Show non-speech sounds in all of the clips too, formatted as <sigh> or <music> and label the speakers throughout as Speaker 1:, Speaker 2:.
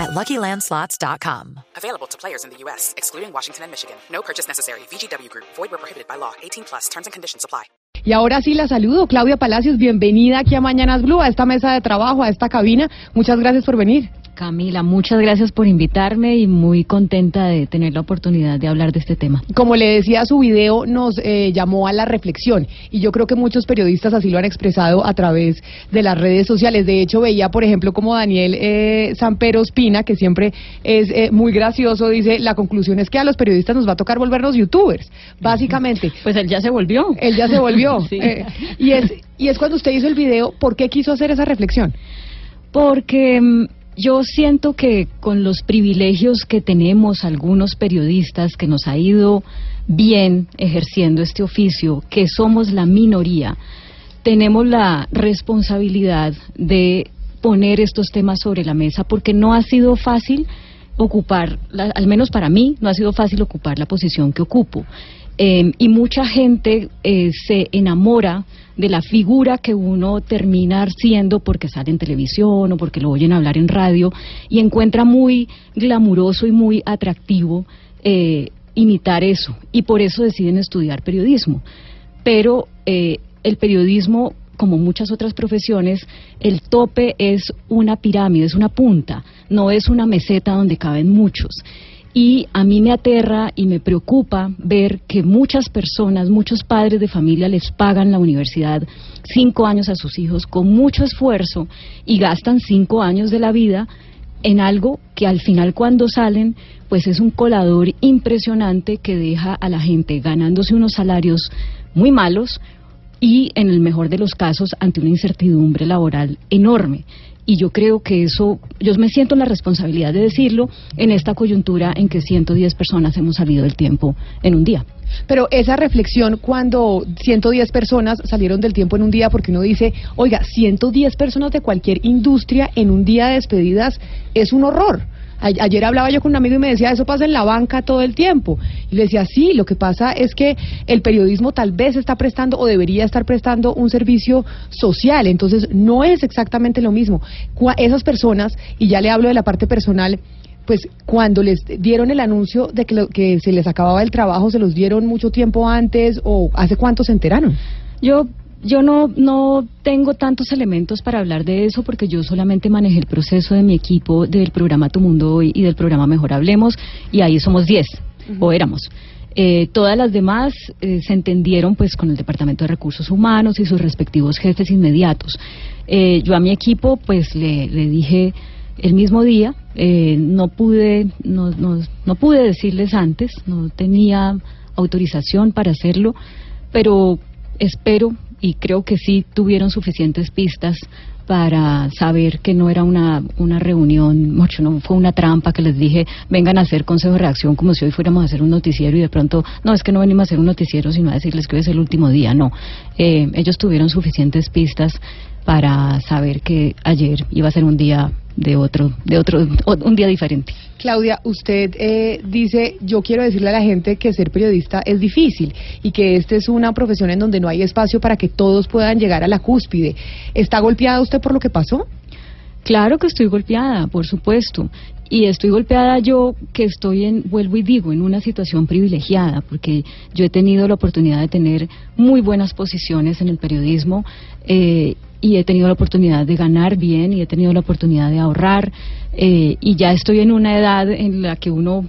Speaker 1: at LuckyLandSlots.com.
Speaker 2: Available to players in the U.S., excluding Washington and Michigan. No purchase necessary. VGW Group. Void where prohibited by law. 18 plus. Terms and conditions apply.
Speaker 3: Y ahora sí la saludo, Claudia Palacios, bienvenida aquí a Mañanas Blue, a esta mesa de trabajo, a esta cabina. Muchas gracias por venir.
Speaker 4: Camila, muchas gracias por invitarme y muy contenta de tener la oportunidad de hablar de este tema.
Speaker 3: Como le decía, su video nos eh, llamó a la reflexión y yo creo que muchos periodistas así lo han expresado a través de las redes sociales. De hecho, veía, por ejemplo, como Daniel eh, Sampero Espina, que siempre es eh, muy gracioso, dice, la conclusión es que a los periodistas nos va a tocar volvernos youtubers, básicamente.
Speaker 4: Pues él ya se volvió.
Speaker 3: Él ya se volvió. <laughs>
Speaker 4: Sí.
Speaker 3: Eh, y, es, y es cuando usted hizo el video, ¿por qué quiso hacer esa reflexión?
Speaker 4: Porque mm, yo siento que con los privilegios que tenemos algunos periodistas que nos ha ido bien ejerciendo este oficio, que somos la minoría, tenemos la responsabilidad de poner estos temas sobre la mesa porque no ha sido fácil ocupar, la- al menos para mí, no ha sido fácil ocupar la posición que ocupo. Eh, y mucha gente eh, se enamora de la figura que uno termina siendo porque sale en televisión o porque lo oyen hablar en radio y encuentra muy glamuroso y muy atractivo eh, imitar eso. Y por eso deciden estudiar periodismo. Pero eh, el periodismo, como muchas otras profesiones, el tope es una pirámide, es una punta, no es una meseta donde caben muchos. Y a mí me aterra y me preocupa ver que muchas personas, muchos padres de familia les pagan la universidad cinco años a sus hijos con mucho esfuerzo y gastan cinco años de la vida en algo que al final cuando salen pues es un colador impresionante que deja a la gente ganándose unos salarios muy malos y en el mejor de los casos ante una incertidumbre laboral enorme. Y yo creo que eso, yo me siento en la responsabilidad de decirlo en esta coyuntura en que 110 personas hemos salido del tiempo en un día.
Speaker 3: Pero esa reflexión cuando 110 personas salieron del tiempo en un día, porque uno dice, oiga, 110 personas de cualquier industria en un día de despedidas es un horror. Ayer hablaba yo con un amigo y me decía, eso pasa en la banca todo el tiempo. Y le decía, sí, lo que pasa es que el periodismo tal vez está prestando o debería estar prestando un servicio social, entonces no es exactamente lo mismo. Esas personas, y ya le hablo de la parte personal, pues cuando les dieron el anuncio de que, lo- que se les acababa el trabajo, ¿se los dieron mucho tiempo antes o hace cuánto se enteraron?
Speaker 4: Yo, yo no, no tengo tantos elementos para hablar de eso porque yo solamente manejé el proceso de mi equipo del programa Tu Mundo Hoy y del programa Mejor Hablemos y ahí somos 10 o éramos. Eh, todas las demás eh, se entendieron pues con el Departamento de Recursos Humanos y sus respectivos jefes inmediatos. Eh, yo a mi equipo pues le, le dije el mismo día, eh, no pude no, no, no pude decirles antes, no tenía autorización para hacerlo, pero espero y creo que sí tuvieron suficientes pistas para saber que no era una, una reunión, mucho no fue una trampa que les dije, vengan a hacer consejo de reacción como si hoy fuéramos a hacer un noticiero y de pronto, no, es que no venimos a hacer un noticiero, sino a decirles que hoy es el último día, no. Eh, ellos tuvieron suficientes pistas para saber que ayer iba a ser un día de otro, de otro, un día diferente.
Speaker 3: Claudia, usted eh, dice, yo quiero decirle a la gente que ser periodista es difícil y que esta es una profesión en donde no hay espacio para que todos puedan llegar a la cúspide. ¿Está golpeada usted por lo que pasó?
Speaker 4: Claro que estoy golpeada, por supuesto. Y estoy golpeada yo que estoy en, vuelvo y digo, en una situación privilegiada, porque yo he tenido la oportunidad de tener muy buenas posiciones en el periodismo eh, y he tenido la oportunidad de ganar bien y he tenido la oportunidad de ahorrar eh, y ya estoy en una edad en la que uno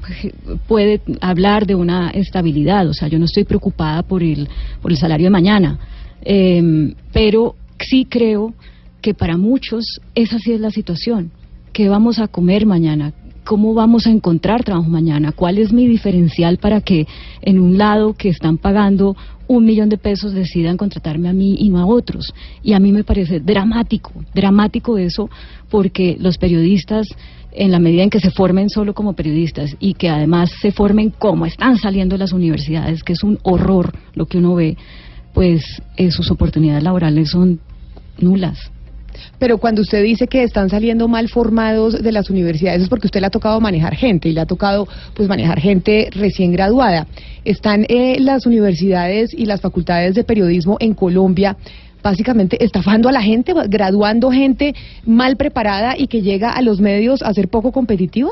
Speaker 4: puede hablar de una estabilidad, o sea, yo no estoy preocupada por el, por el salario de mañana, eh, pero sí creo que para muchos esa sí es la situación. ¿Qué vamos a comer mañana? ¿Cómo vamos a encontrar trabajo mañana? ¿Cuál es mi diferencial para que en un lado que están pagando un millón de pesos decidan contratarme a mí y no a otros? Y a mí me parece dramático, dramático eso, porque los periodistas, en la medida en que se formen solo como periodistas y que además se formen como están saliendo las universidades, que es un horror lo que uno ve, pues eh, sus oportunidades laborales son nulas.
Speaker 3: Pero cuando usted dice que están saliendo mal formados de las universidades es porque usted le ha tocado manejar gente y le ha tocado pues manejar gente recién graduada. Están eh, las universidades y las facultades de periodismo en Colombia básicamente estafando a la gente, graduando gente mal preparada y que llega a los medios a ser poco competitiva.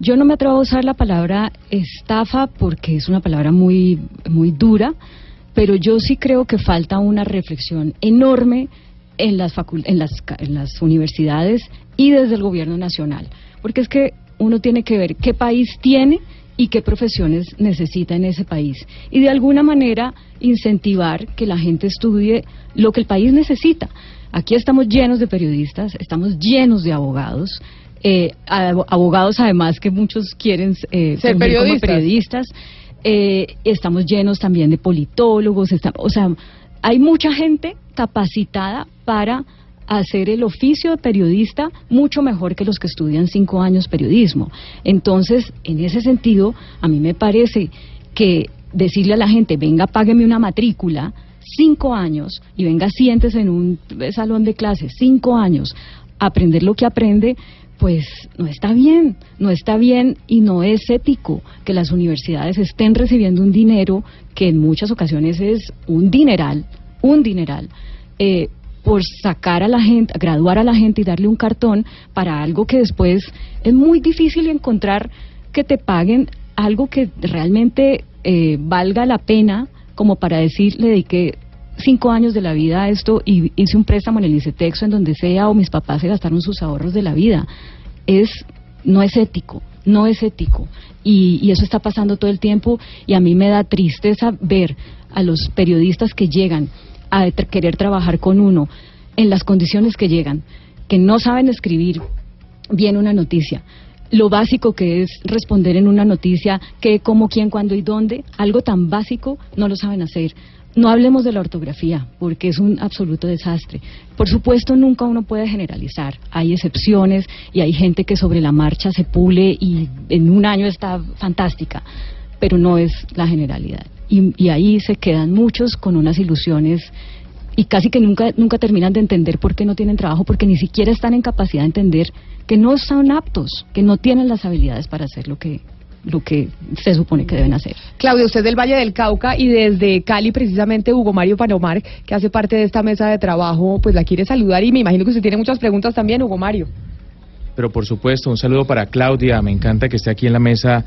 Speaker 4: Yo no me atrevo a usar la palabra estafa porque es una palabra muy muy dura, pero yo sí creo que falta una reflexión enorme en las, en las, en las universidades y desde el gobierno nacional. Porque es que uno tiene que ver qué país tiene y qué profesiones necesita en ese país. Y de alguna manera incentivar que la gente estudie lo que el país necesita. Aquí estamos llenos de periodistas, estamos llenos de abogados, eh, abogados además que muchos quieren eh,
Speaker 3: ser periodistas.
Speaker 4: Como periodistas. Eh, estamos llenos también de politólogos, o sea, hay mucha gente capacitada para hacer el oficio de periodista mucho mejor que los que estudian cinco años periodismo. Entonces, en ese sentido, a mí me parece que decirle a la gente, venga, págueme una matrícula, cinco años, y venga, siéntese en un salón de clases, cinco años, aprender lo que aprende, pues no está bien, no está bien y no es ético que las universidades estén recibiendo un dinero que en muchas ocasiones es un dineral, un dineral, eh, por sacar a la gente, graduar a la gente y darle un cartón para algo que después es muy difícil encontrar que te paguen algo que realmente eh, valga la pena como para decir le dediqué cinco años de la vida esto y hice un préstamo en el ICETEXO en donde sea o mis papás se gastaron sus ahorros de la vida. Es, no es ético no es ético. Y, eso está pasando todo el tiempo y a mí me da tristeza ver a los periodistas que llegan a querer trabajar con uno en las condiciones que llegan, que no saben escribir bien una noticia. Lo básico que es responder en una noticia, qué, cómo, quién, cuándo y dónde, algo tan básico no lo saben hacer. No hablemos de la ortografía, porque es un absoluto desastre. Por supuesto, nunca uno puede generalizar. Hay excepciones y hay gente que sobre la marcha se pule y en un año está fantástica, pero no es la generalidad. Y, ahí se quedan muchos con unas ilusiones y casi que nunca, nunca terminan de entender por qué no tienen trabajo, porque ni siquiera están en capacidad de entender que no son aptos, que no tienen las habilidades para hacer lo que, lo que se supone que deben hacer.
Speaker 3: Claudia, usted es del Valle del Cauca y desde Cali precisamente Hugo Mario Panomar, que hace parte de esta mesa de trabajo, pues la quiere saludar y me imagino que usted tiene muchas preguntas también, Hugo Mario.
Speaker 5: Pero por supuesto, un saludo para Claudia, me encanta que esté aquí en la mesa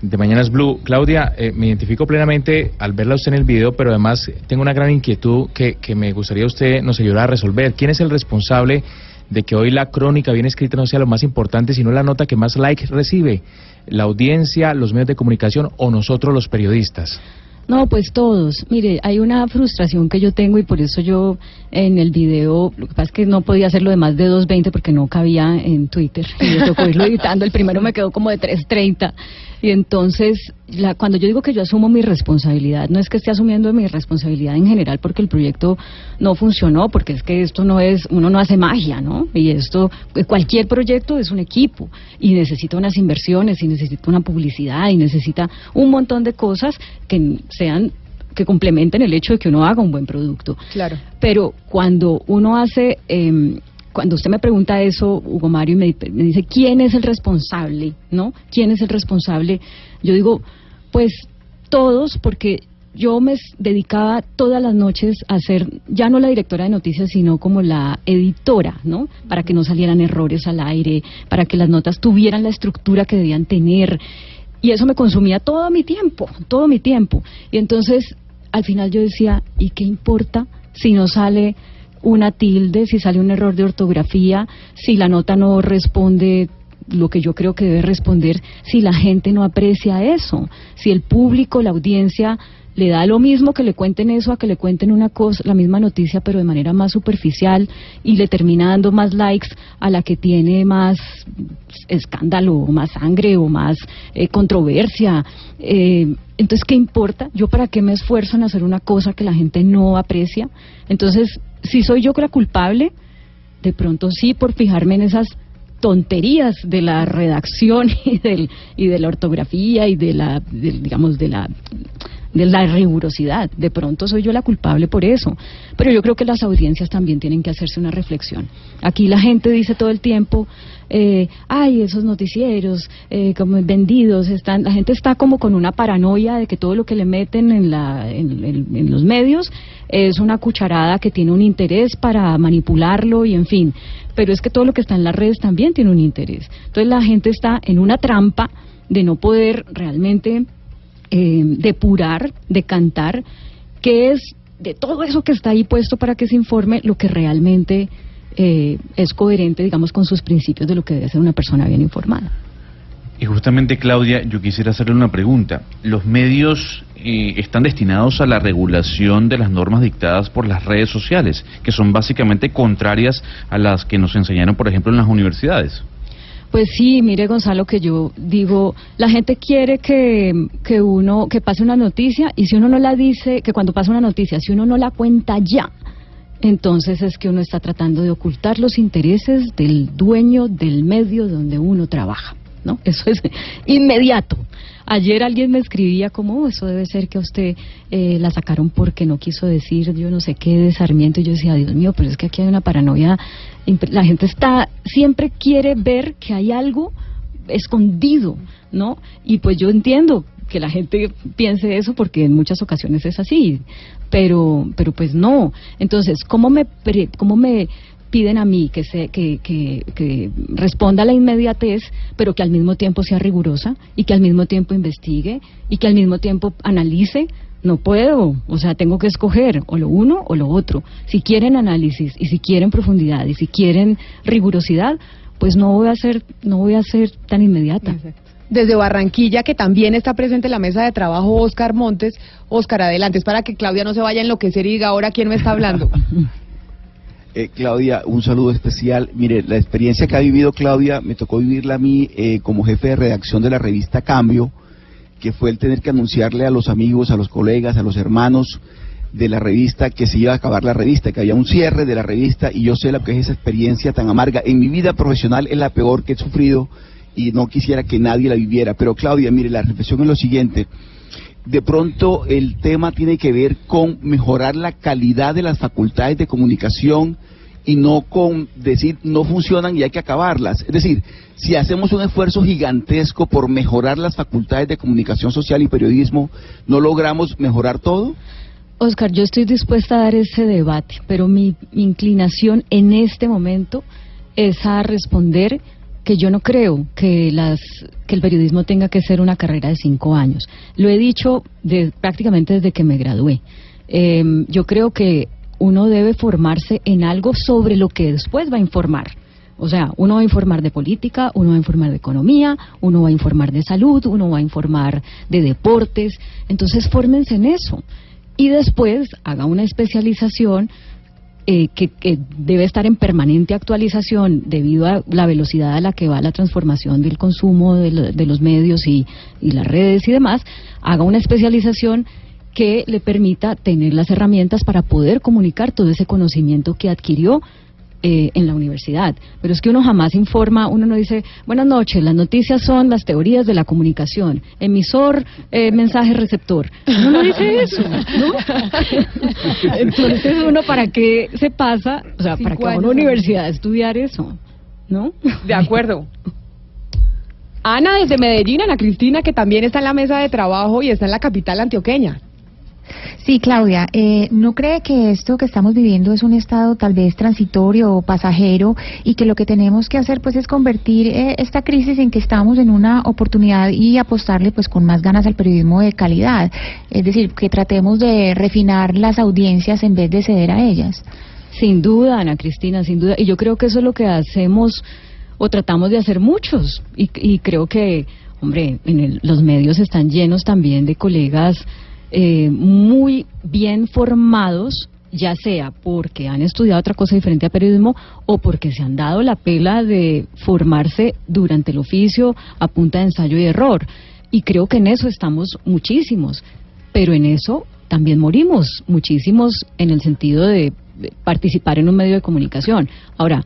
Speaker 5: de Mañanas Blue. Claudia, eh, me identifico plenamente al verla usted en el video, pero además tengo una gran inquietud que, que me gustaría usted nos ayudara a resolver. ¿Quién es el responsable de que hoy la crónica bien escrita no sea lo más importante, sino la nota que más likes recibe, la audiencia, los medios de comunicación o nosotros los periodistas.
Speaker 4: No, pues todos. Mire, hay una frustración que yo tengo y por eso yo en el video, lo que pasa es que no podía hacerlo de más de 2.20 porque no cabía en Twitter y yo tocó irlo editando. El primero me quedó como de 3.30 y entonces, la, cuando yo digo que yo asumo mi responsabilidad, no es que esté asumiendo mi responsabilidad en general porque el proyecto no funcionó, porque es que esto no es, uno no hace magia, ¿no? Y esto, cualquier proyecto es un equipo y necesita unas inversiones y necesita una publicidad y necesita un montón de cosas que sean que complementen el hecho de que uno haga un buen producto.
Speaker 3: Claro.
Speaker 4: Pero cuando uno hace eh, cuando usted me pregunta eso, Hugo Mario, me, me dice, ¿quién es el responsable? ¿No? ¿Quién es el responsable? Yo digo, pues todos, porque yo me dedicaba todas las noches a ser ya no la directora de noticias, sino como la editora, ¿no? Para que no salieran errores al aire, para que las notas tuvieran la estructura que debían tener. Y eso me consumía todo mi tiempo, todo mi tiempo. Y entonces, al final yo decía, ¿y qué importa si no sale una tilde, si sale un error de ortografía, si la nota no responde lo que yo creo que debe responder, si la gente no aprecia eso, si el público, la audiencia le da lo mismo que le cuenten eso a que le cuenten una cosa, la misma noticia, pero de manera más superficial y le termina dando más likes a la que tiene más escándalo, o más sangre o más eh, controversia. Eh, entonces, ¿qué importa? ¿Yo para qué me esfuerzo en hacer una cosa que la gente no aprecia? Entonces, si soy yo la culpable, de pronto sí, por fijarme en esas tonterías de la redacción <laughs> y del y de la ortografía y de la digamos de la de la rigurosidad. De pronto soy yo la culpable por eso. Pero yo creo que las audiencias también tienen que hacerse una reflexión. Aquí la gente dice todo el tiempo, eh, ay, esos noticieros eh, como vendidos, están, la gente está como con una paranoia de que todo lo que le meten en, la, en, los medios es una cucharada que tiene un interés para manipularlo y en fin. Pero es que todo lo que está en las redes también tiene un interés. Entonces la gente está en una trampa de no poder realmente eh, depurar, decantar, qué es de todo eso que está ahí puesto para que se informe lo que realmente eh, es coherente, digamos, con sus principios de lo que debe ser una persona bien informada.
Speaker 6: Y justamente, Claudia, yo quisiera hacerle una pregunta. ¿Los medios eh, están destinados a la regulación de las normas dictadas por las redes sociales, que son básicamente contrarias a las que nos enseñaron, por ejemplo, en las universidades?
Speaker 4: Pues sí, mire Gonzalo, que yo digo, la gente quiere que, que uno, que pase una noticia y si uno no la dice, que cuando pasa una noticia, si uno no la cuenta ya, entonces es que uno está tratando de ocultar los intereses del dueño del medio donde uno trabaja. ¿no? Eso es <laughs> inmediato. Ayer alguien me escribía como, oh, eso debe ser que a usted eh, la sacaron porque no quiso decir yo no sé qué de Sarmiento. Y yo decía, Dios mío, pero es que aquí hay una paranoia. La gente está, siempre quiere ver que hay algo escondido, ¿no? Y pues yo entiendo que la gente piense eso porque en muchas ocasiones es así, pero pero pues no. Entonces, ¿cómo me cómo me piden a mí que, se, que, que, que, responda a la inmediatez, pero que al mismo tiempo sea rigurosa y que al mismo tiempo investigue y que al mismo tiempo analice. No puedo, o sea, tengo que escoger o lo uno o lo otro. Si quieren análisis y si quieren profundidad y si quieren rigurosidad, pues no voy a ser, no voy a ser tan inmediata.
Speaker 3: Desde Barranquilla, que también está presente en la mesa de trabajo, Oscar Montes. Oscar, adelante, es para que Claudia no se vaya a enloquecer y diga ahora quién me está hablando. <laughs>
Speaker 7: Eh, Claudia, un saludo especial. Mire, la experiencia que ha vivido Claudia me tocó vivirla a mí eh, como jefe de redacción de la revista Cambio, que fue el tener que anunciarle a los amigos, a los colegas, a los hermanos de la revista que se iba a acabar la revista, que había un cierre de la revista y yo sé lo que es esa experiencia tan amarga. En mi vida profesional es la peor que he sufrido y no quisiera que nadie la viviera. Pero Claudia, mire, la reflexión es lo siguiente de pronto el tema tiene que ver con mejorar la calidad de las facultades de comunicación y no con decir no funcionan y hay que acabarlas. Es decir, si hacemos un esfuerzo gigantesco por mejorar las facultades de comunicación social y periodismo, ¿no logramos mejorar todo?
Speaker 4: Oscar, yo estoy dispuesta a dar ese debate, pero mi inclinación en este momento es a responder que yo no creo que las que el periodismo tenga que ser una carrera de cinco años. Lo he dicho de, prácticamente desde que me gradué. Em, yo creo que uno debe formarse en algo sobre lo que después va a informar. O sea, uno va a informar de política, uno va a informar de economía, uno va a informar de salud, uno va a informar de deportes. Entonces, fórmense en eso. Y después haga una especialización eh, que, debe estar en permanente actualización debido a la velocidad a la que va la transformación del consumo de, los medios y las redes y demás, haga una especialización que le permita tener las herramientas para poder comunicar todo ese conocimiento que adquirió eh, en la universidad. Pero es que uno jamás informa, uno no dice, buenas noches, las noticias son las teorías de la comunicación, emisor, eh, mensaje, receptor. Uno no dice eso, ¿no? <laughs> Entonces uno para qué se pasa, o sea, para qué va a una universidad a estudiar eso, ¿no?
Speaker 3: De acuerdo. Ana desde Medellín, Ana Cristina, que también está en la mesa de trabajo y está en la capital antioqueña.
Speaker 8: Sí, Claudia, eh, ¿no cree que esto que estamos viviendo es un estado tal vez transitorio o pasajero y que lo que tenemos que hacer pues es convertir eh, esta crisis en que estamos en una oportunidad y apostarle pues con más ganas al periodismo de calidad? Es decir, que tratemos de refinar las audiencias en vez de ceder a ellas.
Speaker 4: Sin duda, Ana Cristina, sin duda. Y yo creo que eso es lo que hacemos o tratamos de hacer muchos. Y, creo que, hombre, en los medios están llenos también de colegas eh, muy bien formados, ya sea porque han estudiado otra cosa diferente a periodismo o porque se han dado la pela de formarse durante el oficio a punta de ensayo y error. Y creo que en eso estamos muchísimos, pero en eso también morimos muchísimos en el sentido de participar en un medio de comunicación. Ahora,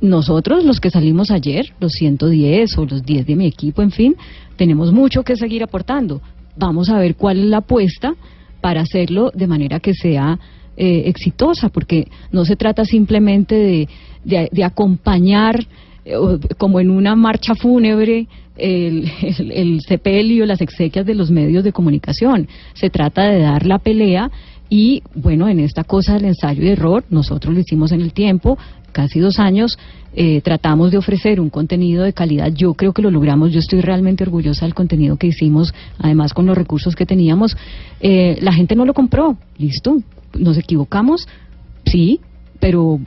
Speaker 4: nosotros, los que salimos ayer, los 110 o los 10 de mi equipo, en fin, tenemos mucho que seguir aportando, vamos a ver cuál es la apuesta para hacerlo de manera que sea eh, exitosa, porque no se trata simplemente de, de, acompañar eh, como en una marcha fúnebre el, el, el, sepelio, las exequias de los medios de comunicación. Se trata de dar la pelea y, bueno, en esta cosa del ensayo y error, nosotros lo hicimos en el tiempo, casi dos años, eh, tratamos de ofrecer un contenido de calidad. Yo creo que lo logramos. Yo estoy realmente orgullosa del contenido que hicimos, además con los recursos que teníamos. Eh, la gente no lo compró. Listo. Nos equivocamos. Sí, pero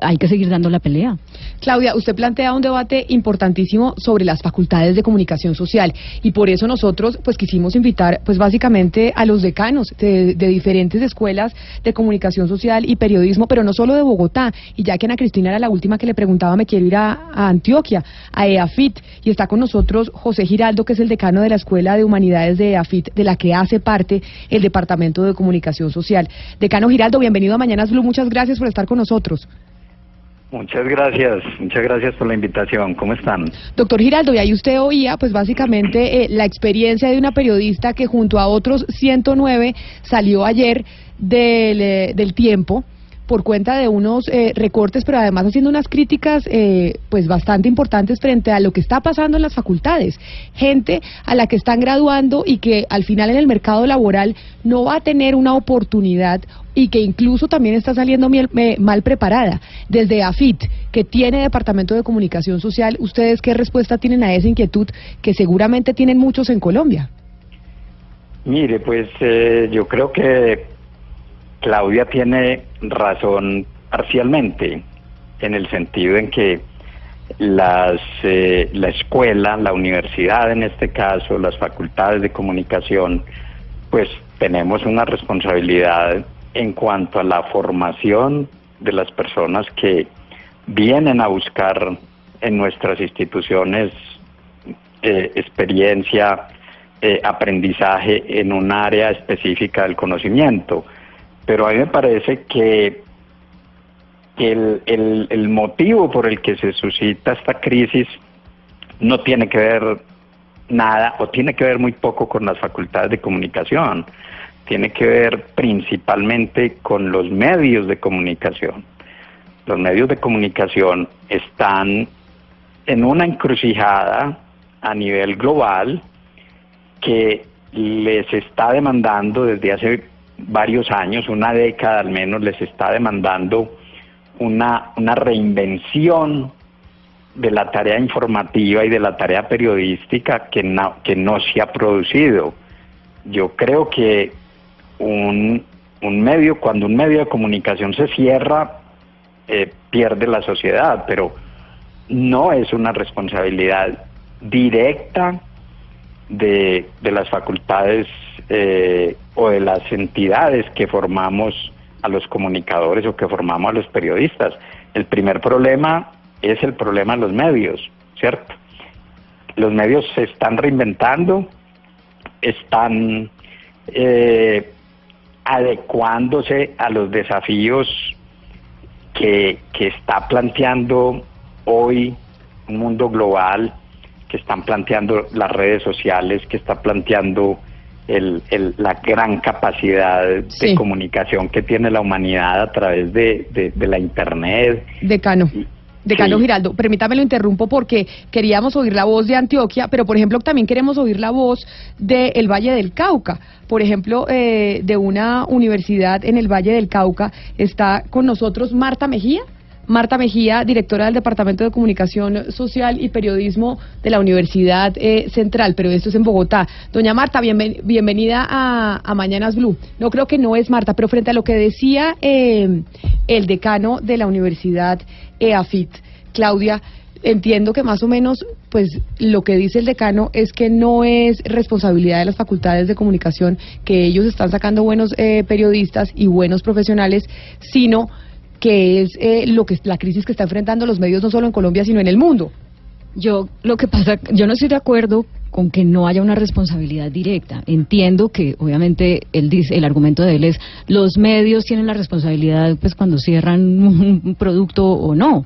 Speaker 4: hay que seguir dando la pelea.
Speaker 3: Claudia, usted plantea un debate importantísimo sobre las facultades de comunicación social y por eso nosotros pues quisimos invitar pues básicamente a los decanos de, de diferentes escuelas de comunicación social y periodismo, pero no solo de Bogotá. Y ya que Ana Cristina era la última que le preguntaba, me quiero ir a, a Antioquia, a EAFIT, y está con nosotros José Giraldo, que es el decano de la Escuela de Humanidades de EAFIT, de la que hace parte el Departamento de Comunicación Social. Decano Giraldo, bienvenido a Mañanas Blue, muchas gracias por estar con nosotros.
Speaker 9: Muchas gracias, muchas gracias por la invitación. ¿Cómo están?
Speaker 3: Doctor Giraldo, y ahí usted oía, pues básicamente eh, la experiencia de una periodista que junto a otros 109 salió ayer del, eh, del tiempo por cuenta de unos eh, recortes, pero además haciendo unas críticas eh, pues bastante importantes frente a lo que está pasando en las facultades. Gente a la que están graduando y que al final en el mercado laboral no va a tener una oportunidad y que incluso también está saliendo mal, mal preparada. Desde AFIT, que tiene Departamento de Comunicación Social, ¿ustedes qué respuesta tienen a esa inquietud que seguramente tienen muchos en Colombia?
Speaker 9: Mire, pues eh, yo creo que Claudia tiene razón parcialmente, en el sentido en que las, eh, la escuela, la universidad en este caso, las facultades de comunicación, pues tenemos una responsabilidad en cuanto a la formación de las personas que vienen a buscar en nuestras instituciones eh, experiencia, eh, aprendizaje en un área específica del conocimiento pero a mí me parece que el, el, el, motivo por el que se suscita esta crisis no tiene que ver nada o tiene que ver muy poco con las facultades de comunicación, tiene que ver principalmente con los medios de comunicación. Los medios de comunicación están en una encrucijada a nivel global que les está demandando desde hace varios años, una década al menos, les está demandando una, una reinvención de la tarea informativa y de la tarea periodística que no, que no se ha producido. Yo creo que un, un medio, cuando un medio de comunicación se cierra, eh, pierde la sociedad, pero no es una responsabilidad directa de, de las facultades eh, o de las entidades que formamos a los comunicadores o que formamos a los periodistas. El primer problema es el problema de los medios, ¿cierto? Los medios se están reinventando, están eh, adecuándose a los desafíos que, que está planteando hoy un mundo global, que están planteando las redes sociales, que está planteando el, el, la gran capacidad de comunicación que tiene la humanidad a través de, de, de la Internet.
Speaker 3: Decano. Decano
Speaker 9: Sí.
Speaker 3: Giraldo, permítame lo interrumpo porque queríamos oír la voz de Antioquia, pero por ejemplo también queremos oír la voz del Valle del Cauca. Por ejemplo, eh, de una universidad en el Valle del Cauca está con nosotros Marta Mejía. Marta Mejía, directora del Departamento de Comunicación Social y Periodismo de la Universidad eh, Central, pero esto es en Bogotá. Doña Marta, bienven- bienvenida a, a Mañanas Blue. No creo que no es Marta, pero frente a lo que decía eh, el decano de la Universidad EAFIT, Claudia, entiendo que más o menos, pues lo que dice el decano es que no es responsabilidad de las facultades de comunicación que ellos están sacando buenos eh, periodistas y buenos profesionales, sino que es eh, lo que la crisis que está enfrentando los medios no solo en Colombia sino en el mundo.
Speaker 4: Yo lo que pasa, yo no estoy de acuerdo con que no haya una responsabilidad directa. Entiendo que obviamente él dice, el argumento de él es los medios tienen la responsabilidad pues cuando cierran <laughs> un producto o no.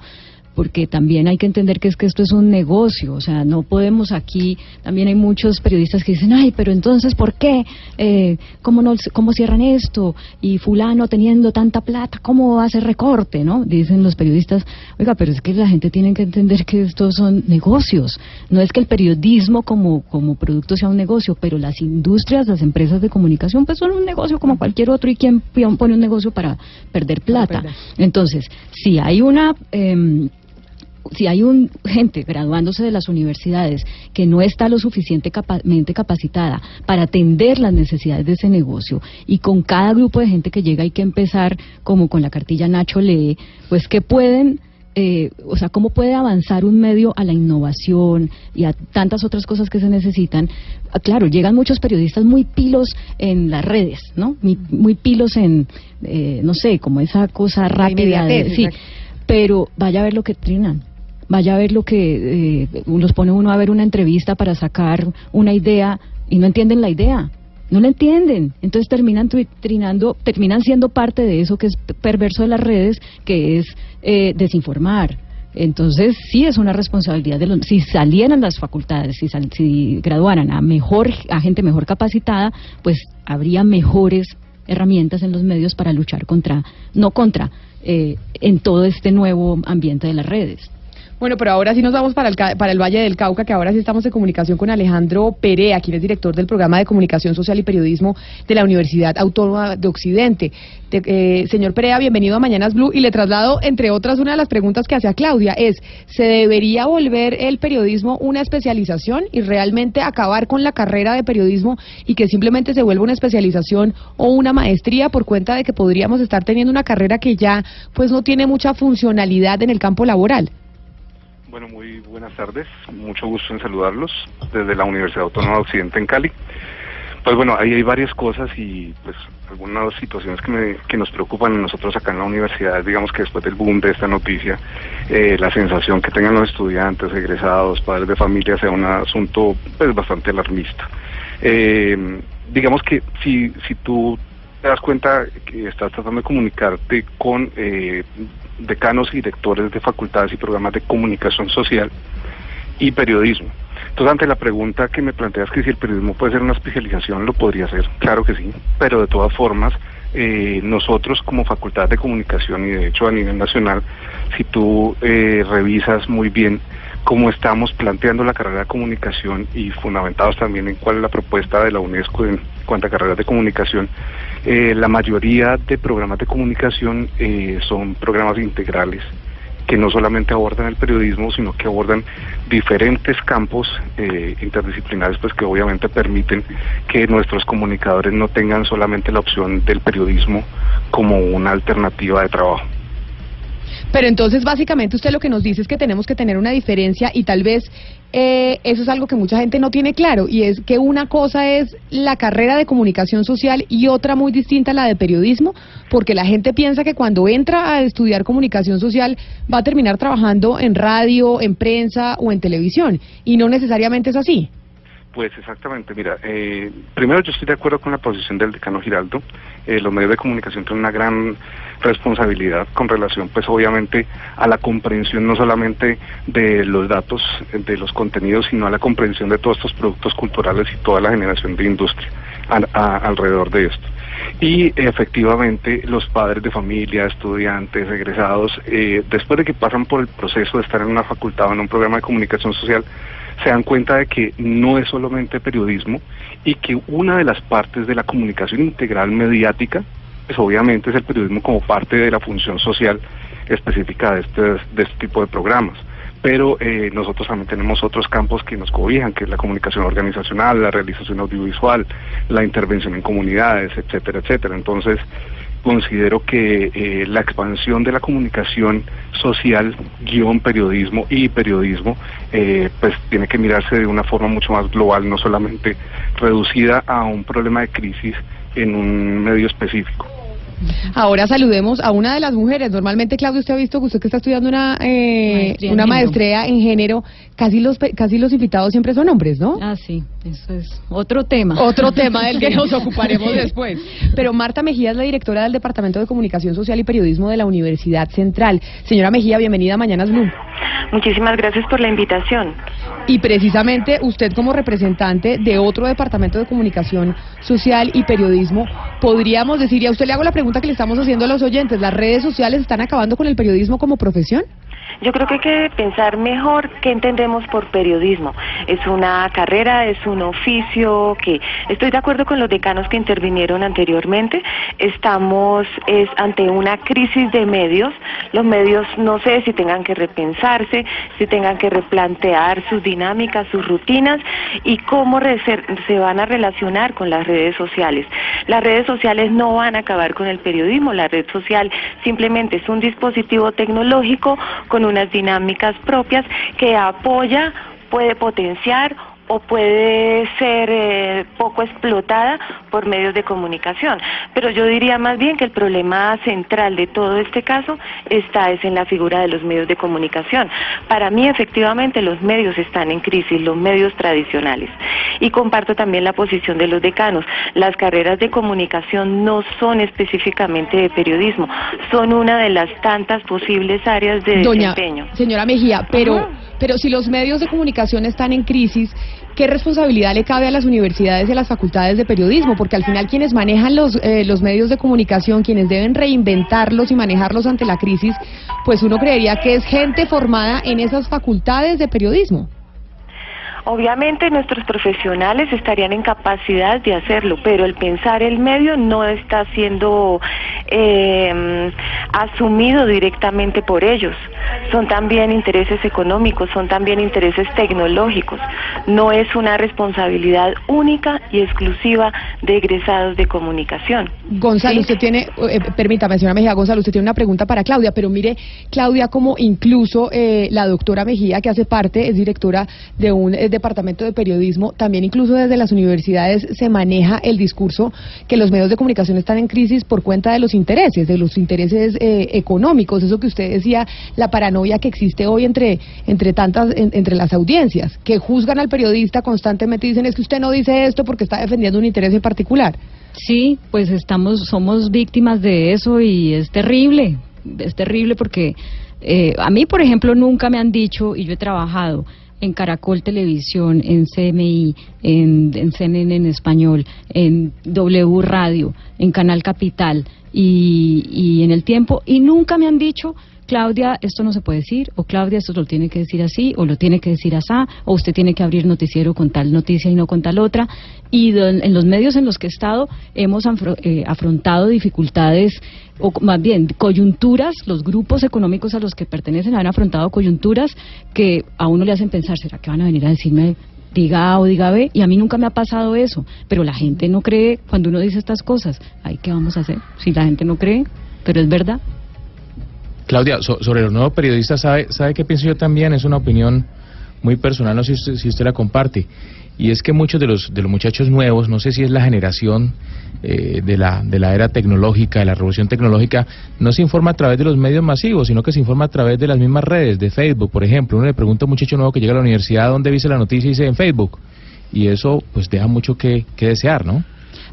Speaker 4: Porque también hay que entender que es que esto es un negocio, o sea, no podemos aquí, también hay muchos periodistas que dicen, ay, pero entonces, ¿por qué? Eh, ¿cómo, no, ¿Cómo cierran esto? Y fulano teniendo tanta plata, ¿cómo hace recorte? ¿no? Dicen los periodistas, oiga, pero es que la gente tiene que entender que estos son negocios, no es que el periodismo como, como producto sea un negocio, pero las industrias, las empresas de comunicación, pues son un negocio como cualquier otro y quien pone un negocio para perder plata. Entonces, si hay una... Eh, si hay un gente graduándose de las universidades que no está lo suficientemente capacitada para atender las necesidades de ese negocio y con cada grupo de gente que llega hay que empezar como con la cartilla Nacho lee, pues que pueden eh, o sea, cómo puede avanzar un medio a la innovación y a tantas otras cosas que se necesitan. Ah, claro, llegan muchos periodistas muy pilos en las redes, ¿no? Muy, pilos en, eh, no sé, como esa cosa rápida. De, sí, pero vaya a ver lo que trinan vaya a ver lo que eh, los pone uno a ver una entrevista para sacar una idea y no entienden la idea. No la entienden, entonces terminan trinando, terminan siendo parte de eso que es perverso de las redes, que es eh, desinformar. Entonces sí es una responsabilidad de los, si salieran las facultades, si, si graduaran a mejor, a gente mejor capacitada, pues habría mejores herramientas en los medios para luchar contra, no contra, eh, en todo este nuevo ambiente de las redes.
Speaker 3: Bueno, pero ahora sí nos vamos para el, para el Valle del Cauca, que ahora sí estamos en comunicación con Alejandro Perea, quien es director del programa de comunicación social y periodismo de la Universidad Autónoma de Occidente. Eh, señor Perea, bienvenido a Mañanas Blue y le traslado, entre otras, una de las preguntas que hacía Claudia, es, ¿se debería volver el periodismo una especialización y realmente acabar con la carrera de periodismo y que simplemente se vuelva una especialización o una maestría por cuenta de que podríamos estar teniendo una carrera que ya pues no tiene mucha funcionalidad en el campo laboral?
Speaker 10: Bueno, muy buenas tardes. Mucho gusto en saludarlos desde la Universidad Autónoma de Occidente en Cali. Pues bueno, ahí hay varias cosas y pues algunas situaciones que, que nos preocupan a nosotros acá en la universidad. Digamos que después del boom de esta noticia, eh, la sensación que tengan los estudiantes, egresados, padres de familia sea un asunto pues bastante alarmista. Eh, digamos que si, si tú te das cuenta que estás tratando de comunicarte con eh, decanos y directores de facultades y programas de comunicación social y periodismo. Entonces, ante la pregunta que me planteas que si el periodismo puede ser una especialización, lo podría ser, claro que sí, pero de todas formas, eh, nosotros como facultad de comunicación y de hecho a nivel nacional, si tú eh, revisas muy bien cómo estamos planteando la carrera de comunicación y fundamentados también en cuál es la propuesta de la UNESCO en cuanto a carreras de comunicación, eh, la mayoría de programas de comunicación eh, son programas integrales que no solamente abordan el periodismo, sino que abordan diferentes campos eh, interdisciplinares, pues que obviamente permiten que nuestros comunicadores no tengan solamente la opción del periodismo como una alternativa de trabajo.
Speaker 3: Pero entonces, básicamente, usted lo que nos dice es que tenemos que tener una diferencia y tal vez eh, eso es algo que mucha gente no tiene claro y es que una cosa es la carrera de comunicación social y otra muy distinta la de periodismo, porque la gente piensa que cuando entra a estudiar comunicación social va a terminar trabajando en radio, en prensa o en televisión y no necesariamente es así.
Speaker 10: Pues exactamente, mira, eh, primero yo estoy de acuerdo con la posición del decano Giraldo, eh, los medios de comunicación tienen una gran responsabilidad con relación pues obviamente a la comprensión no solamente de los datos, de los contenidos, sino a la comprensión de todos estos productos culturales y toda la generación de industria alrededor de esto. Y efectivamente los padres de familia, estudiantes, egresados, eh, después de que pasan por el proceso de estar en una facultad o en un programa de comunicación social, se dan cuenta de que no es solamente periodismo y que una de las partes de la comunicación integral mediática, pues obviamente es el periodismo como parte de la función social específica de este, este tipo de programas. Pero eh, nosotros también tenemos otros campos que nos cobijan, que es la comunicación organizacional, la realización audiovisual, la intervención en comunidades, etcétera, etcétera. Entonces, considero que eh, la expansión de la comunicación social, guion periodismo y periodismo, eh, pues tiene que mirarse de una forma mucho más global, no solamente reducida a un problema de crisis en un medio específico.
Speaker 3: Ahora saludemos a una de las mujeres. Normalmente, Claudio, usted ha visto que usted que está estudiando una eh,
Speaker 4: Maestría en
Speaker 3: una
Speaker 4: género.
Speaker 3: maestría en género, casi los pe- casi los invitados siempre son hombres, ¿no?
Speaker 4: Ah, sí, eso es otro tema.
Speaker 3: Otro tema del que nos <laughs> ocuparemos después. Pero Marta Mejía es la directora del Departamento de Comunicación Social y Periodismo de la Universidad Central. Señora Mejía, bienvenida a Mañanas Blue.
Speaker 11: Muchísimas gracias por la invitación.
Speaker 3: Y precisamente usted como representante de otro departamento de comunicación social y periodismo, podríamos decir, y a usted le hago la pregunta que le estamos haciendo a los oyentes, ¿las redes sociales están acabando con el periodismo como profesión?
Speaker 11: Yo creo que hay que pensar mejor qué entendemos por periodismo. Es una carrera, es un oficio que estoy de acuerdo con los decanos que intervinieron anteriormente. Estamos es ante una crisis de medios. Los medios no sé si tengan que repensarse, si tengan que replantear sus dinámicas, sus rutinas y cómo se van a relacionar con las redes sociales. Las redes sociales no van a acabar con el periodismo. La red social simplemente es un dispositivo tecnológico con unas dinámicas propias que apoya, puede potenciar o puede ser eh, poco explotada por medios de comunicación. Pero yo diría más bien que el problema central de todo este caso está es en la figura de los medios de comunicación. Para mí, efectivamente, los medios están en crisis, los medios tradicionales. Y comparto también la posición de los decanos. Las carreras de comunicación no son específicamente de periodismo, son una de las tantas posibles áreas de
Speaker 3: Doña,
Speaker 11: desempeño.
Speaker 3: señora Mejía, pero,
Speaker 11: Ajá.
Speaker 3: Pero si los medios de comunicación están en crisis, ¿qué responsabilidad le cabe a las universidades y a las facultades de periodismo? Porque al final quienes manejan los, eh, los medios de comunicación, quienes deben reinventarlos y manejarlos ante la crisis, pues uno creería que es gente formada en esas facultades de periodismo.
Speaker 11: Obviamente nuestros profesionales estarían en capacidad de hacerlo, pero el pensar el medio no está siendo eh, asumido directamente por ellos. Son también intereses económicos, son también intereses tecnológicos. No es una responsabilidad única y exclusiva de egresados de comunicación.
Speaker 3: Gonzalo,
Speaker 11: Sí.
Speaker 3: usted tiene, eh, permítame, señora Mejía, Gonzalo, usted tiene una pregunta para Claudia, pero mire, Claudia, como incluso eh, la doctora Mejía, que hace parte, es directora de un eh, departamento de periodismo, también incluso desde las universidades se maneja el discurso que los medios de comunicación están en crisis por cuenta de los intereses, de los intereses eh, económicos, eso que usted decía, la paranoia que existe hoy entre, entre tantas, en- entre las audiencias, que juzgan al periodista constantemente y dicen es que usted no dice esto porque está defendiendo un interés en particular.
Speaker 4: Sí, pues estamos, somos víctimas de eso y es terrible, es terrible porque eh, a mí, por ejemplo, nunca me han dicho, y yo he trabajado en Caracol Televisión, en CMI, en, CNN en español, en W Radio, en Canal Capital y, y en El Tiempo, y nunca me han dicho, Claudia, esto no se puede decir, o Claudia, esto lo tiene que decir así, o lo tiene que decir así, o usted tiene que abrir noticiero con tal noticia y no con tal otra. Y en los medios en los que he estado hemos eh, afrontado dificultades, o más bien coyunturas, los grupos económicos a los que pertenecen han afrontado coyunturas que a uno le hacen pensar, ¿será que van a venir a decirme diga A o diga B? Y a mí nunca me ha pasado eso, pero la gente no cree cuando uno dice estas cosas. Ay, ¿qué vamos a hacer? Si la gente no cree, pero es verdad.
Speaker 5: Claudia, so- sobre los nuevos periodistas, ¿sabe, ¿sabe qué pienso yo también? Es una opinión muy personal, no sé si usted, si usted la comparte. Y es que muchos de los, de los muchachos nuevos, no sé si es la generación eh, de, la, de la era tecnológica, de la revolución tecnológica, no se informa a través de los medios masivos, sino que se informa a través de las mismas redes, de Facebook, por ejemplo. Uno le pregunta a un muchacho nuevo que llega a la universidad dónde viste la noticia y dice en Facebook. Y eso pues deja mucho que, que desear, ¿no?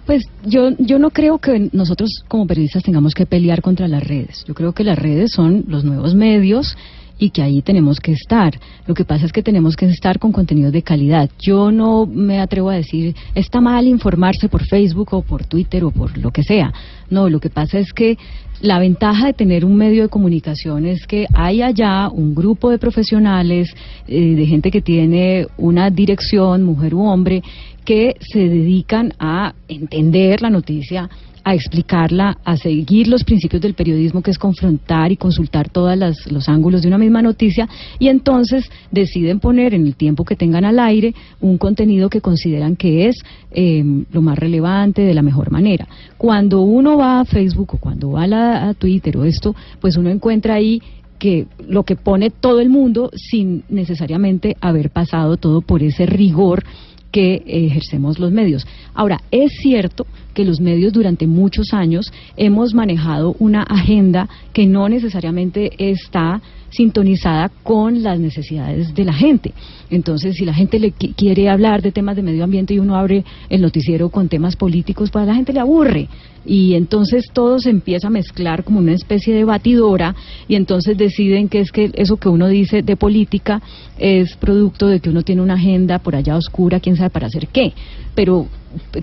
Speaker 4: Pues yo, yo no creo que nosotros como periodistas tengamos que pelear contra las redes. Yo creo que las redes son los nuevos medios y que ahí tenemos que estar. Lo que pasa es que tenemos que estar con contenidos de calidad. Yo no me atrevo a decir, está mal informarse por Facebook o por Twitter o por lo que sea. No, lo que pasa es que la ventaja de tener un medio de comunicación es que hay allá un grupo de profesionales, eh, de gente que tiene una dirección, mujer u hombre, que se dedican a entender la noticia, a explicarla, a seguir los principios del periodismo, que es confrontar y consultar todos los ángulos de una misma noticia, y entonces deciden poner en el tiempo que tengan al aire un contenido que consideran que es eh, lo más relevante de la mejor manera. Cuando uno va a Facebook o cuando va a, la- a Twitter o esto, pues uno encuentra ahí que lo que pone todo el mundo sin necesariamente haber pasado todo por ese rigor que ejercemos los medios. Ahora, es cierto que los medios durante muchos años hemos manejado una agenda que no necesariamente está sintonizada con las necesidades de la gente. Entonces, si la gente le quiere hablar de temas de medio ambiente y uno abre el noticiero con temas políticos, pues a la gente le aburre. Y entonces todo se empieza a mezclar como una especie de batidora y entonces deciden que es que eso que uno dice de política es producto de que uno tiene una agenda por allá oscura, quién sabe para hacer qué. Pero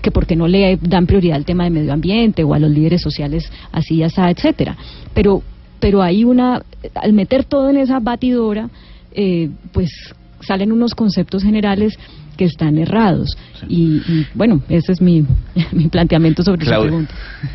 Speaker 4: que porque no le dan prioridad al tema de medio ambiente o a los líderes sociales así, ya está, etcétera. Pero pero hay una, al meter todo en esa batidora, eh, pues salen unos conceptos generales que están errados. Y, bueno, ese es mi, <laughs> mi planteamiento sobre esa pregunta.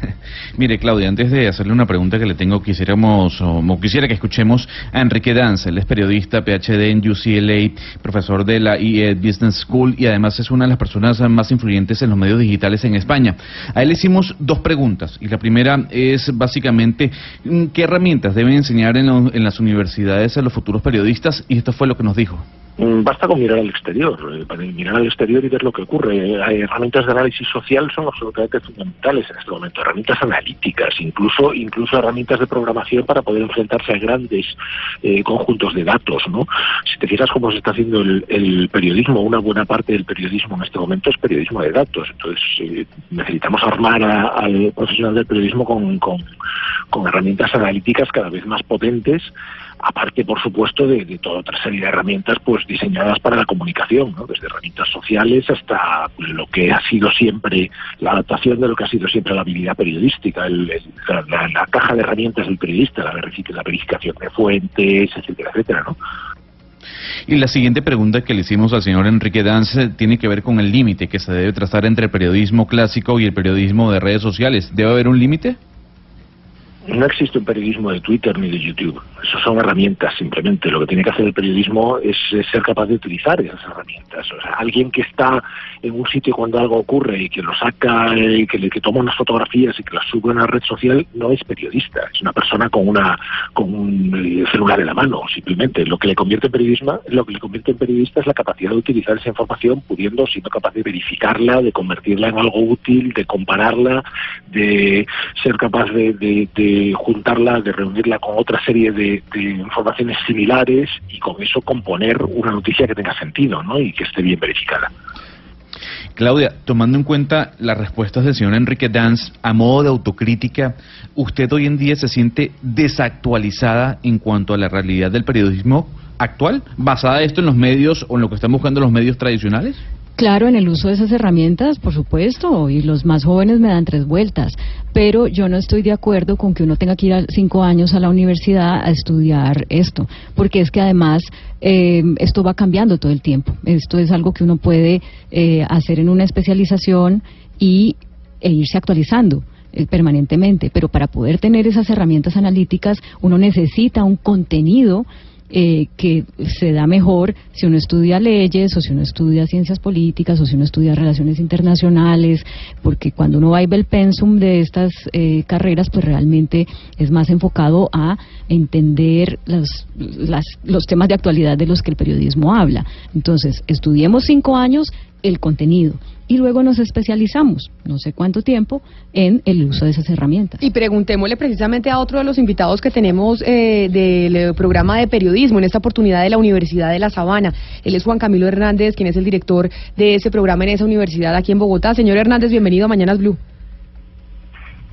Speaker 4: <laughs>
Speaker 6: Mire, Claudia, antes de hacerle una pregunta que le tengo, quisiéramos, o, quisiera que escuchemos a Enrique Danza, él es periodista, PhD en UCLA, profesor de la IE Business School y además es una de las personas más influyentes en los medios digitales en España. A él le hicimos dos preguntas y la primera es básicamente mm, qué herramientas deben enseñar en, en las universidades a los futuros periodistas y esto fue lo que nos dijo.
Speaker 12: Mm, basta con mirar al exterior, eh, mirar al exterior y ver lo que ocurre. Hay herramientas de análisis social son absolutamente fundamentales en este momento, herramientas analíticas, incluso incluso herramientas de programación para poder enfrentarse a grandes eh, conjuntos de datos. ¿no? Si te fijas cómo se está haciendo el, periodismo, una buena parte del periodismo en este momento es periodismo de datos. Entonces eh, necesitamos armar al profesional del periodismo con, con herramientas analíticas cada vez más potentes aparte por supuesto de, toda otra serie de herramientas pues diseñadas para la comunicación, ¿no? desde herramientas sociales hasta pues, lo que ha sido siempre la adaptación de lo que ha sido siempre la habilidad periodística, la, caja de herramientas del periodista, la, la verificación de fuentes, etcétera, etcétera, ¿no?
Speaker 6: Y la siguiente pregunta que le hicimos al señor Enrique Dance tiene que ver con el límite que se debe trazar entre el periodismo clásico y el periodismo de redes sociales. ¿Debe haber un límite?
Speaker 12: No existe un periodismo de Twitter ni de YouTube. Esas son herramientas simplemente. Lo que tiene que hacer el periodismo es, ser capaz de utilizar esas herramientas. O sea, alguien que está en un sitio cuando algo ocurre y que lo saca y que, que toma unas fotografías y que las sube a una red social no es periodista. Es una persona con una con un eh, celular en la mano. Simplemente lo que le convierte en periodismo, lo que le convierte en periodista es la capacidad de utilizar esa información, pudiendo siendo capaz de verificarla, de convertirla en algo útil, de compararla, de ser capaz de juntarla, de reunirla con otra serie de, informaciones similares y con eso componer una noticia que tenga sentido ¿no? y que esté bien verificada.
Speaker 6: Claudia, tomando en cuenta las respuestas del señor Enrique Danz, a modo de autocrítica, ¿usted hoy en día se siente desactualizada en cuanto a la realidad del periodismo actual, basada esto en los medios o en lo que están buscando los medios tradicionales?
Speaker 4: Claro, en el uso de esas herramientas, por supuesto, y los más jóvenes me dan tres vueltas, pero yo no estoy de acuerdo con que uno tenga que ir a cinco años a la universidad a estudiar esto, porque es que además eh, esto va cambiando todo el tiempo. Esto es algo que uno puede eh, hacer en una especialización y, e irse actualizando eh, permanentemente, pero para poder tener esas herramientas analíticas uno necesita un contenido eh, que se da mejor si uno estudia leyes o si uno estudia ciencias políticas o si uno estudia relaciones internacionales, porque cuando uno va y ve el pensum de estas eh, carreras, pues realmente es más enfocado a entender los, los temas de actualidad de los que el periodismo habla. Entonces, estudiemos cinco años el contenido y luego nos especializamos, no sé cuánto tiempo, en el uso de esas herramientas.
Speaker 3: Y preguntémosle precisamente a otro de los invitados que tenemos eh, del programa de periodismo en esta oportunidad de la Universidad de La Sabana. Él es Juan Camilo Hernández, quien es el director de ese programa en esa universidad aquí en Bogotá. Señor Hernández, bienvenido a Mañanas Blue.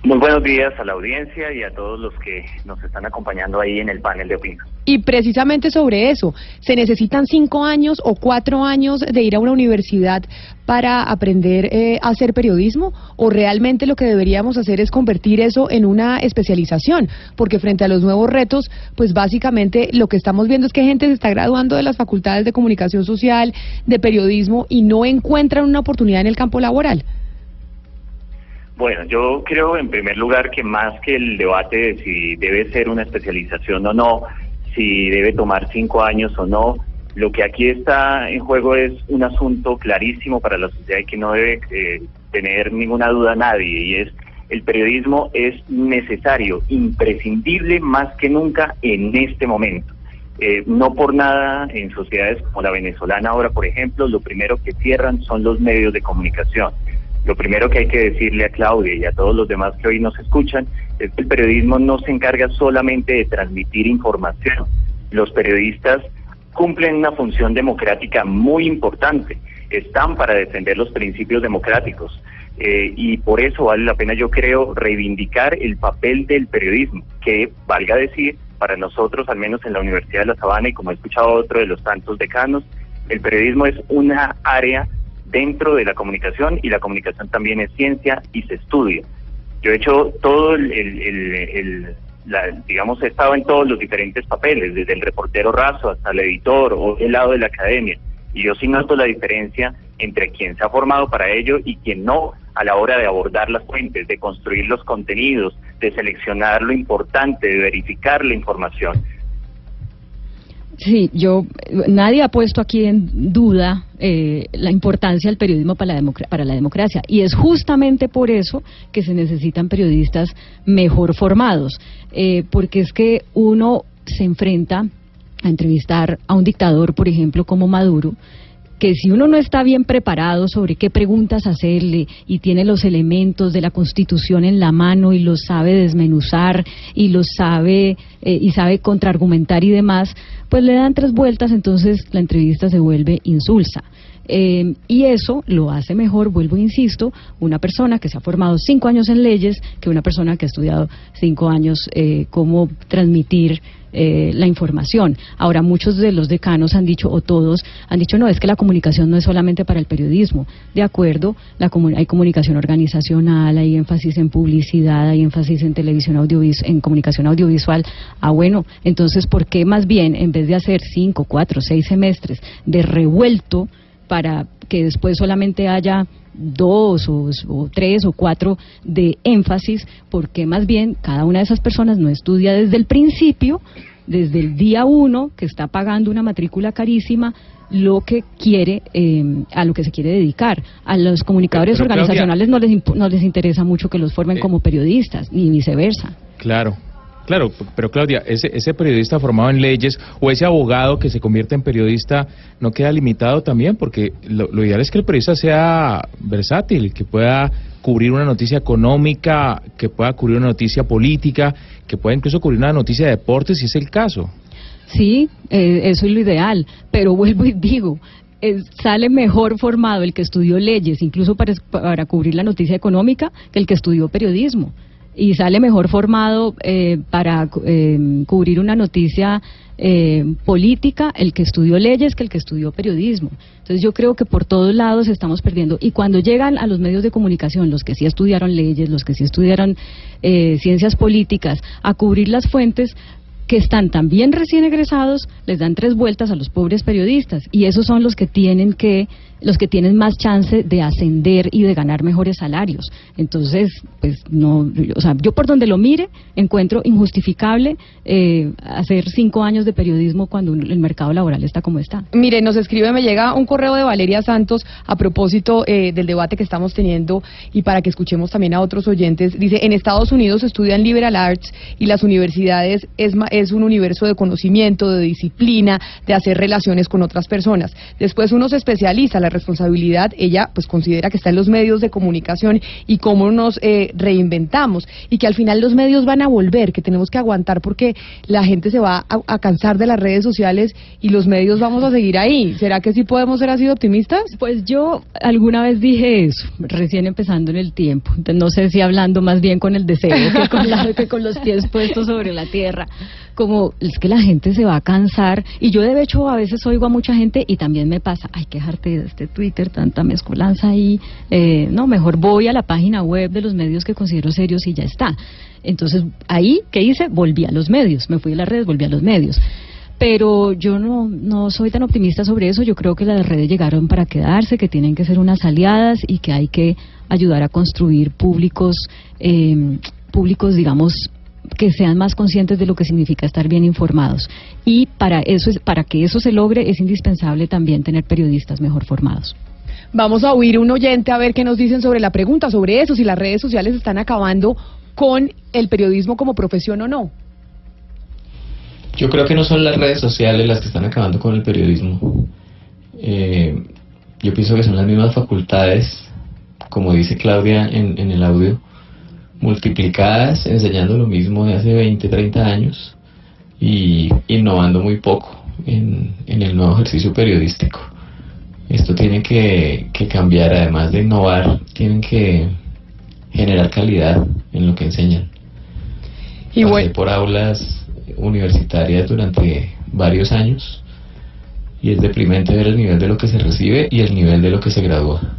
Speaker 13: Muy buenos días a la audiencia y a todos los que nos están acompañando ahí en el panel de opinión.
Speaker 3: Y precisamente sobre eso, ¿se necesitan cinco años o cuatro años de ir a una universidad para aprender eh, a hacer periodismo? ¿O realmente lo que deberíamos hacer es convertir eso en una especialización? Porque frente a los nuevos retos, pues básicamente lo que estamos viendo es que gente se está graduando de las facultades de comunicación social, de periodismo y no encuentran una oportunidad en el campo laboral.
Speaker 13: Bueno, yo creo en primer lugar que más que el debate de si debe ser una especialización o no, si debe tomar cinco años o no, lo que aquí está en juego es un asunto clarísimo para la sociedad y que no debe eh, tener ninguna duda nadie y es el periodismo es necesario, imprescindible más que nunca en este momento. Eh, no por nada en sociedades como la venezolana ahora, por ejemplo, lo primero que cierran son los medios de comunicación. Lo primero que hay que decirle a Claudia y a todos los demás que hoy nos escuchan es que el periodismo no se encarga solamente de transmitir información. Los periodistas cumplen una función democrática muy importante. Están para defender los principios democráticos. Eh, y por eso vale la pena, yo creo, reivindicar el papel del periodismo, que valga decir, para nosotros, al menos en la Universidad de La Sabana, y como he escuchado otro de los tantos decanos, el periodismo es una área dentro de la comunicación y la comunicación también es ciencia y se estudia. Yo he hecho todo el, el, digamos, he estado en todos los diferentes papeles, desde el reportero raso hasta el editor o el lado de la academia. Y yo sí noto la diferencia entre quien se ha formado para ello y quien no a la hora de abordar las fuentes, de construir los contenidos, de seleccionar lo importante, de verificar la información.
Speaker 4: Sí, yo nadie ha puesto aquí en duda eh, la importancia del periodismo para la, para la democracia. Y es justamente por eso que se necesitan periodistas mejor formados, eh, porque es que uno se enfrenta a entrevistar a un dictador, por ejemplo, como Maduro, que si uno no está bien preparado sobre qué preguntas hacerle y tiene los elementos de la Constitución en la mano y los sabe desmenuzar y los sabe eh, y sabe contraargumentar y demás, pues le dan tres vueltas, entonces la entrevista se vuelve insulsa. Eh, y eso lo hace mejor, vuelvo e insisto, una persona que se ha formado cinco años en leyes que una persona que ha estudiado cinco años eh, cómo transmitir eh, la información. Ahora, muchos de los decanos han dicho, o todos, han dicho, no, es que la comunicación no es solamente para el periodismo. De acuerdo, la hay comunicación organizacional, hay énfasis en publicidad, hay énfasis en televisión audiovisual, en comunicación audiovisual. Ah, bueno, entonces, ¿por qué más bien, en vez de hacer cinco, cuatro, seis semestres de revuelto, para que después solamente haya dos o, tres o cuatro de énfasis, porque más bien cada una de esas personas no estudia desde el principio, desde el día uno, que está pagando una matrícula carísima, lo que quiere, eh, a lo que se quiere dedicar. A los comunicadores organizacionales no, les, no les interesa mucho que los formen eh, como periodistas, ni viceversa.
Speaker 5: Claro, Claro, pero Claudia, ese, ese periodista formado en leyes o ese abogado que se convierte en periodista no queda limitado también, porque lo, ideal es que el periodista sea versátil, que pueda cubrir una noticia económica, que pueda cubrir una noticia política, que pueda incluso cubrir una noticia de deportes, si es el caso.
Speaker 4: Sí, eh, eso es lo ideal, pero vuelvo y digo, eh, sale mejor formado el que estudió leyes, incluso para cubrir la noticia económica, que el que estudió periodismo y sale mejor formado eh, para eh, cubrir una noticia eh, política el que estudió leyes que el que estudió periodismo. Entonces yo creo que por todos lados estamos perdiendo. Y cuando llegan a los medios de comunicación, los que sí estudiaron leyes, los que sí estudiaron ciencias políticas, a cubrir las fuentes, que están también recién egresados, les dan tres vueltas a los pobres periodistas y esos son los que tienen que los que tienen más chance de ascender y de ganar mejores salarios. Entonces, pues no, o sea, yo por donde lo mire encuentro injustificable eh, hacer cinco años de periodismo cuando el mercado laboral está como está.
Speaker 3: Mire, nos escribe, me llega un correo de Valeria Santos a propósito eh, del debate que estamos teniendo y para que escuchemos también a otros oyentes. Dice, en Estados Unidos estudian liberal arts y las universidades es, es un universo de conocimiento, de disciplina, de hacer relaciones con otras personas. Después uno se especializa, la responsabilidad, ella pues considera que está en los medios de comunicación y cómo nos eh, reinventamos y que al final los medios van a volver, que tenemos que aguantar porque la gente se va a, cansar de las redes sociales y los medios vamos a seguir ahí. ¿Será que sí podemos ser así optimistas?
Speaker 4: Pues yo alguna vez dije eso, recién empezando en el tiempo. No sé si hablando más bien con el deseo que con los pies puestos sobre la tierra como es que la gente se va a cansar y yo de hecho a veces oigo a mucha gente y también me pasa, ay, quejarte de este Twitter, tanta mezcolanza ahí, eh, no, mejor voy a la página web de los medios que considero serios y ya está. Entonces ahí, ¿qué hice? Volví a los medios, me fui a las redes, volví a los medios pero yo no, no soy tan optimista sobre eso. Yo creo que las redes llegaron para quedarse, que tienen que ser unas aliadas y que hay que ayudar a construir públicos, eh, públicos, digamos, que sean más conscientes de lo que significa estar bien informados. Y para, eso, para que eso se logre es indispensable también tener periodistas mejor formados.
Speaker 3: Vamos a oír un oyente a ver qué nos dicen sobre la pregunta, sobre eso, si las redes sociales están acabando con el periodismo como profesión o no.
Speaker 14: Yo creo que no son las redes sociales las que están acabando con el periodismo. Eh, yo pienso que son las mismas facultades, como dice Claudia en, en el audio, multiplicadas, enseñando lo mismo de hace 20, 30 años y innovando muy poco en, en el nuevo ejercicio periodístico. Esto tiene que, que cambiar, además de innovar, tienen que generar calidad en lo que enseñan.
Speaker 3: Y
Speaker 14: Pasé
Speaker 3: bueno,
Speaker 14: por aulas universitarias durante varios años y es deprimente ver el nivel de lo que se recibe y el nivel de lo que se gradúa.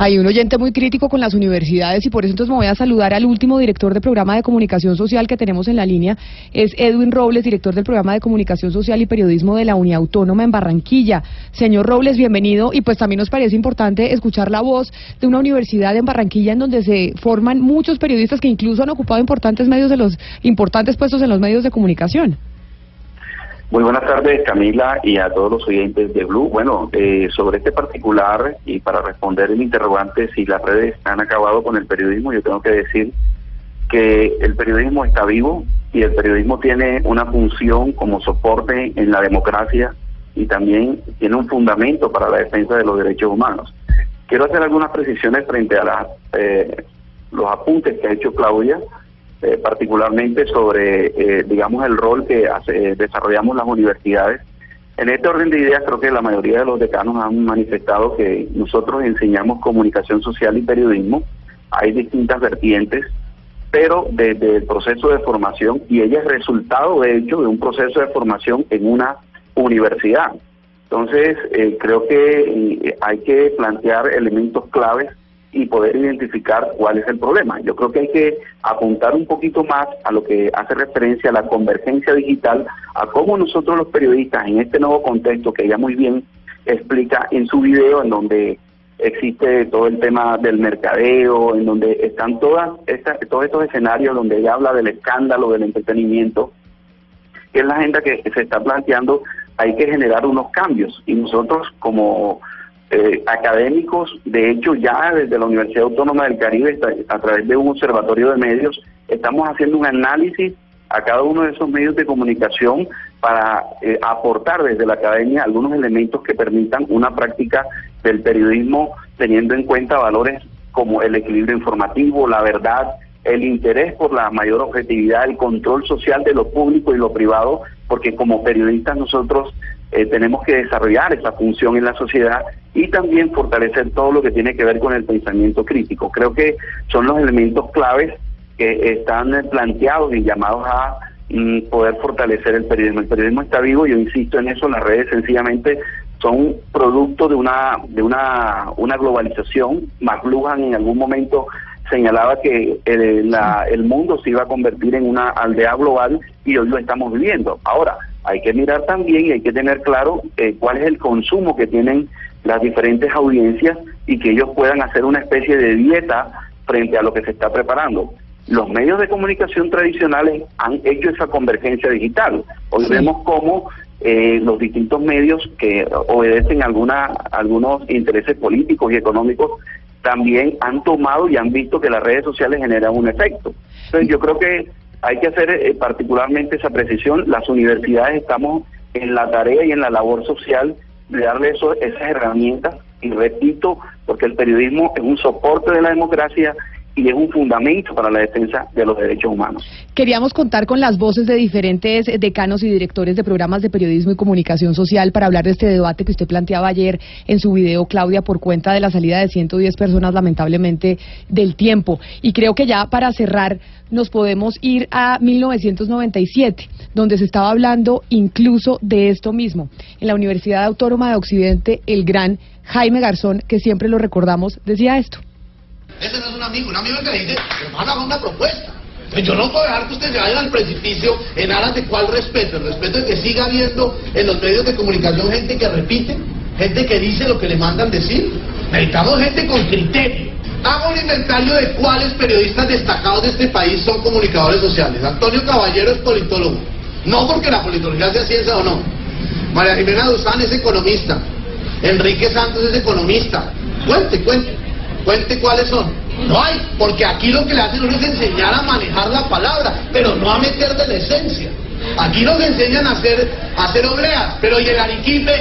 Speaker 3: Hay un oyente muy crítico con las universidades y por eso entonces me voy a saludar al último director de programa de comunicación social que tenemos en la línea. Es Edwin Robles, director del programa de comunicación social y periodismo de la Uniautónoma en Barranquilla. Señor Robles, bienvenido y pues también nos parece importante escuchar la voz de una universidad en Barranquilla en donde se forman muchos periodistas que incluso han ocupado importantes medios de los importantes puestos en los medios de comunicación.
Speaker 15: Muy buenas tardes, Camila, y a todos los oyentes de Blue. Bueno, eh, sobre este particular, y para responder el interrogante si las redes han acabado con el periodismo, yo tengo que decir que el periodismo está vivo y el periodismo tiene una función como soporte en la democracia y también tiene un fundamento para la defensa de los derechos humanos. Quiero hacer algunas precisiones frente a las, eh, los apuntes que ha hecho Claudia eh, particularmente sobre, eh, digamos, el rol que hace- desarrollamos las universidades. En este orden de ideas, creo que la mayoría de los decanos han manifestado que nosotros enseñamos comunicación social y periodismo. Hay distintas vertientes, pero desde el proceso de formación, y ella es resultado, de hecho, de un proceso de formación en una universidad. Entonces, eh, creo que eh, hay que plantear elementos claves y poder identificar cuál es el problema. Yo creo que hay que apuntar un poquito más a lo que hace referencia a la convergencia digital, a cómo nosotros los periodistas en este nuevo contexto que ella muy bien explica en su video, en donde existe todo el tema del mercadeo, en donde están todas estas, todos estos escenarios donde ella habla del escándalo, del entretenimiento, que es la agenda que se está planteando, hay que generar unos cambios y nosotros como eh, académicos, de hecho ya desde la Universidad Autónoma del Caribe, a través de un observatorio de medios, estamos haciendo un análisis a cada uno de esos medios de comunicación para eh, aportar desde la academia algunos elementos que permitan una práctica del periodismo teniendo en cuenta valores como el equilibrio informativo, la verdad, el interés por la mayor objetividad, el control social de lo público y lo privado, porque como periodistas nosotros eh, tenemos que desarrollar esa función en la sociedad y también fortalecer todo lo que tiene que ver con el pensamiento crítico. Creo que son los elementos claves que están planteados y llamados a mm, poder fortalecer el periodismo. El periodismo está vivo, yo insisto en eso, las redes sencillamente son producto de una de una, una globalización. McLuhan en algún momento señalaba que eh, la- el mundo se iba a convertir en una aldea global y hoy lo estamos viviendo. Ahora, hay que mirar también y hay que tener claro eh, cuál es el consumo que tienen las diferentes audiencias y que ellos puedan hacer una especie de dieta frente a lo que se está preparando. Los medios de comunicación tradicionales han hecho esa convergencia digital. Hoy vemos cómo eh, los distintos medios que obedecen alguna, algunos intereses políticos y económicos también han tomado y han visto que las redes sociales generan un efecto. Entonces yo creo que hay que hacer eh, particularmente esa precisión. Las universidades estamos en la tarea y en la labor social de darle esas herramientas y repito, porque el periodismo es un soporte de la democracia y es un fundamento para la defensa de los derechos humanos.
Speaker 3: Queríamos contar con las voces de diferentes decanos y directores de programas de periodismo y comunicación social para hablar de este debate que usted planteaba ayer en su video, Claudia, por cuenta de la salida de 110 personas, lamentablemente, del tiempo. Y creo que ya para cerrar nos podemos ir a 1997, donde se estaba hablando incluso de esto mismo. En la Universidad Autónoma de Occidente, el gran Jaime Garzón, que siempre lo recordamos, decía esto.
Speaker 16: Ese no es un amigo, un amigo que le dice, hermano, haga una propuesta. Pues Yo no puedo dejar que ustedes se vayan al precipicio en aras de cuál respeto. El respeto es que siga habiendo en los medios de comunicación gente que repite, gente que dice lo que le mandan decir. Necesitamos gente con criterio. Hago un inventario de cuáles periodistas destacados de este país son comunicadores sociales. Antonio Caballero es politólogo. No porque la politología sea ciencia o no. María Jimena Duzán es economista. Enrique Santos es economista. Cuente, cuente. Cuente cuáles son. No hay, porque aquí lo que le hacen es enseñar a manejar la palabra, pero no a meter de la esencia. Aquí nos enseñan a hacer, a hacer obleas, pero y el arequipe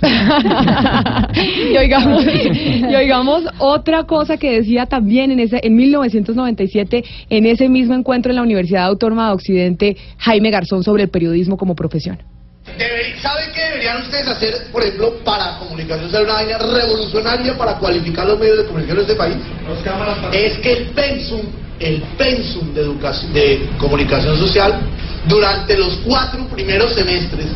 Speaker 16: <laughs>
Speaker 3: y oigamos, y oigamos otra cosa que decía también en ese en 1997 en ese mismo encuentro en la Universidad Autónoma de Occidente Jaime Garzón sobre el periodismo como profesión.
Speaker 16: ¿Saben qué deberían ustedes hacer, por ejemplo, para comunicación ser una vaina revolucionaria para cualificar los medios de comunicación de este país? Es que el pensum, el pensum de educación, de comunicación social durante los cuatro primeros semestres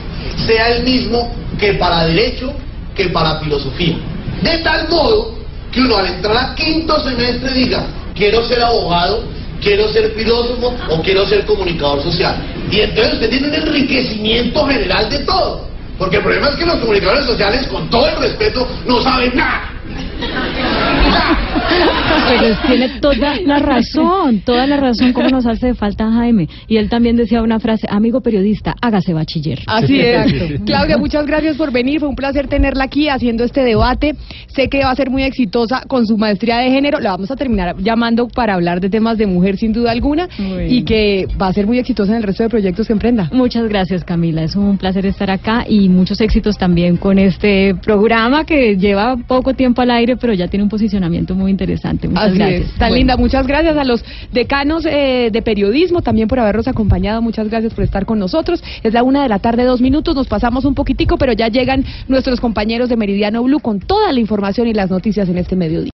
Speaker 16: sea el mismo que para derecho que para filosofía. De tal modo que uno al entrar al quinto semestre diga, quiero ser abogado, quiero ser filósofo o quiero ser comunicador social. Y entonces usted tiene un enriquecimiento general de todo. Porque el problema es que los comunicadores sociales, con todo el respeto, no saben nada.
Speaker 4: Pero tiene toda la razón, toda la razón como nos hace falta Jaime. Y él también decía una frase, amigo periodista, hágase bachiller.
Speaker 3: Así es. Claudia, muchas gracias por venir. Fue un placer tenerla aquí haciendo este debate. Sé que va a ser muy exitosa con su maestría de género. La vamos a terminar llamando para hablar de temas de mujer sin duda alguna y que va a ser muy exitosa en el resto de proyectos que emprenda.
Speaker 4: Muchas gracias Camila, es un placer estar acá y muchos éxitos también con este programa que lleva poco tiempo al aire pero ya tiene un posicionamiento muy interesante. Muchas gracias.
Speaker 3: Tan linda, muchas gracias a los decanos eh, de periodismo también por habernos acompañado. Muchas gracias por estar con nosotros. Es la una de la tarde, dos minutos. Nos pasamos un poquitico, pero ya llegan nuestros compañeros de Meridiano Blue con toda la información y las noticias en este mediodía.